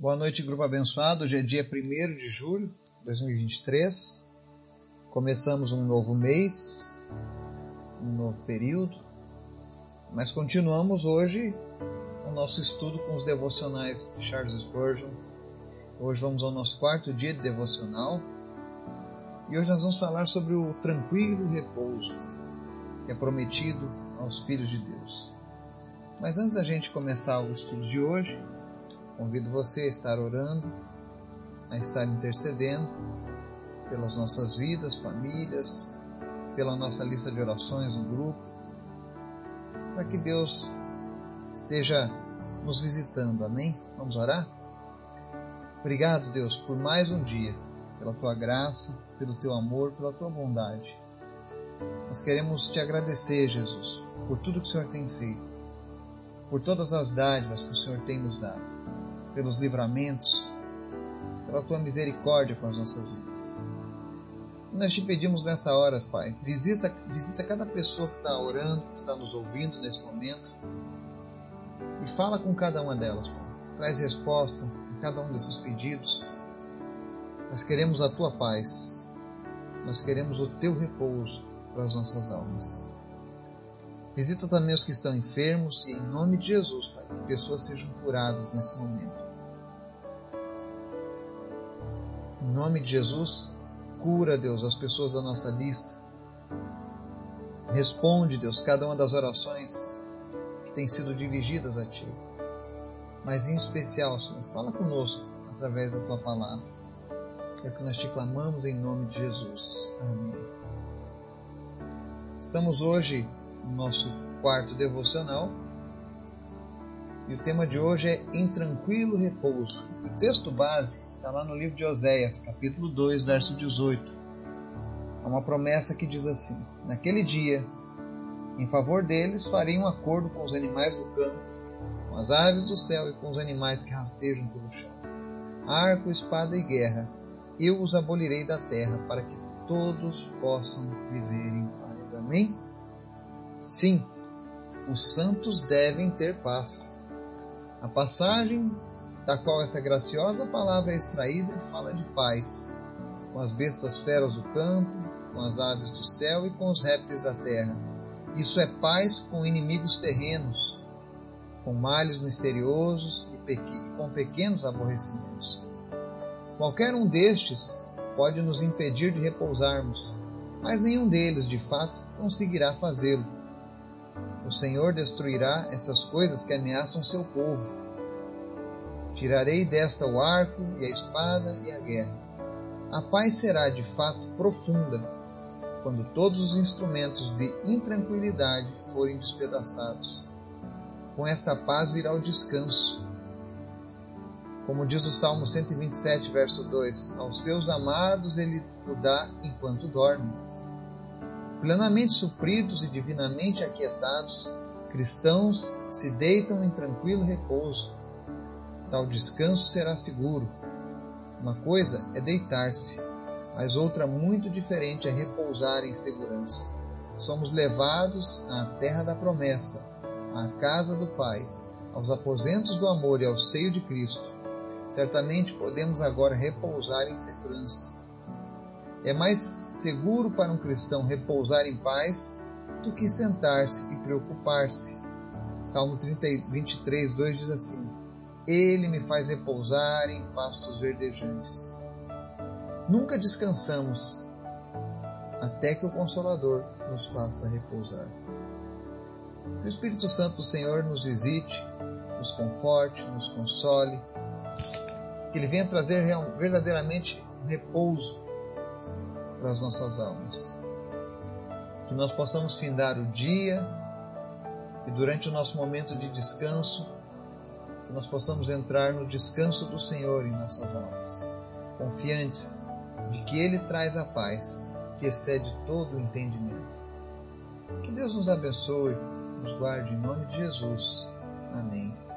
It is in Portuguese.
Boa noite, grupo abençoado. Hoje é dia 1 de julho de 2023. Começamos um novo mês, um novo período, mas continuamos hoje o nosso estudo com os devocionais de Charles Spurgeon. Hoje vamos ao nosso quarto dia de devocional e hoje nós vamos falar sobre o tranquilo repouso que é prometido aos filhos de Deus. Mas antes da gente começar o estudo de hoje, Convido você a estar orando, a estar intercedendo pelas nossas vidas, famílias, pela nossa lista de orações no grupo, para que Deus esteja nos visitando. Amém? Vamos orar? Obrigado, Deus, por mais um dia, pela tua graça, pelo teu amor, pela tua bondade. Nós queremos te agradecer, Jesus, por tudo que o Senhor tem feito, por todas as dádivas que o Senhor tem nos dado pelos livramentos, pela tua misericórdia com as nossas vidas. Nós te pedimos nessa hora, Pai, visita, visita cada pessoa que está orando, que está nos ouvindo nesse momento, e fala com cada uma delas, Pai. Traz resposta a cada um desses pedidos. Nós queremos a tua paz, nós queremos o teu repouso para as nossas almas. Visita também os que estão enfermos e, em nome de Jesus, Pai, que pessoas sejam curadas nesse momento. Em nome de Jesus, cura, Deus, as pessoas da nossa lista. Responde, Deus, cada uma das orações que têm sido dirigidas a Ti. Mas em especial, Senhor, fala conosco através da Tua palavra. É que nós te clamamos em nome de Jesus. Amém. Estamos hoje nosso quarto devocional. E o tema de hoje é Em Tranquilo Repouso. O texto base está lá no livro de Oséias, capítulo 2, verso 18. É uma promessa que diz assim: Naquele dia, em favor deles, farei um acordo com os animais do campo, com as aves do céu e com os animais que rastejam pelo chão. Arco, espada e guerra, eu os abolirei da terra, para que todos possam viver em paz. Amém? Sim, os santos devem ter paz. A passagem da qual essa graciosa palavra é extraída fala de paz, com as bestas feras do campo, com as aves do céu e com os répteis da terra. Isso é paz com inimigos terrenos, com males misteriosos e com pequenos aborrecimentos. Qualquer um destes pode nos impedir de repousarmos, mas nenhum deles, de fato, conseguirá fazê-lo o Senhor destruirá essas coisas que ameaçam seu povo. Tirarei desta o arco e a espada e a guerra. A paz será de fato profunda quando todos os instrumentos de intranquilidade forem despedaçados. Com esta paz virá o descanso. Como diz o Salmo 127, verso 2: Aos seus amados ele o dá enquanto dorme Plenamente supridos e divinamente aquietados, cristãos se deitam em tranquilo repouso. Tal descanso será seguro. Uma coisa é deitar-se, mas outra muito diferente é repousar em segurança. Somos levados à terra da promessa, à casa do Pai, aos aposentos do amor e ao seio de Cristo. Certamente podemos agora repousar em segurança é mais seguro para um cristão repousar em paz do que sentar-se e preocupar-se. Salmo 30, 23, 2 diz assim: Ele me faz repousar em pastos verdejantes. Nunca descansamos até que o Consolador nos faça repousar. Que o Espírito Santo do Senhor nos visite, nos conforte, nos console, que Ele venha trazer verdadeiramente repouso para as nossas almas. Que nós possamos findar o dia e durante o nosso momento de descanso, que nós possamos entrar no descanso do Senhor em nossas almas, confiantes de que Ele traz a paz que excede todo o entendimento. Que Deus nos abençoe, nos guarde em nome de Jesus. Amém.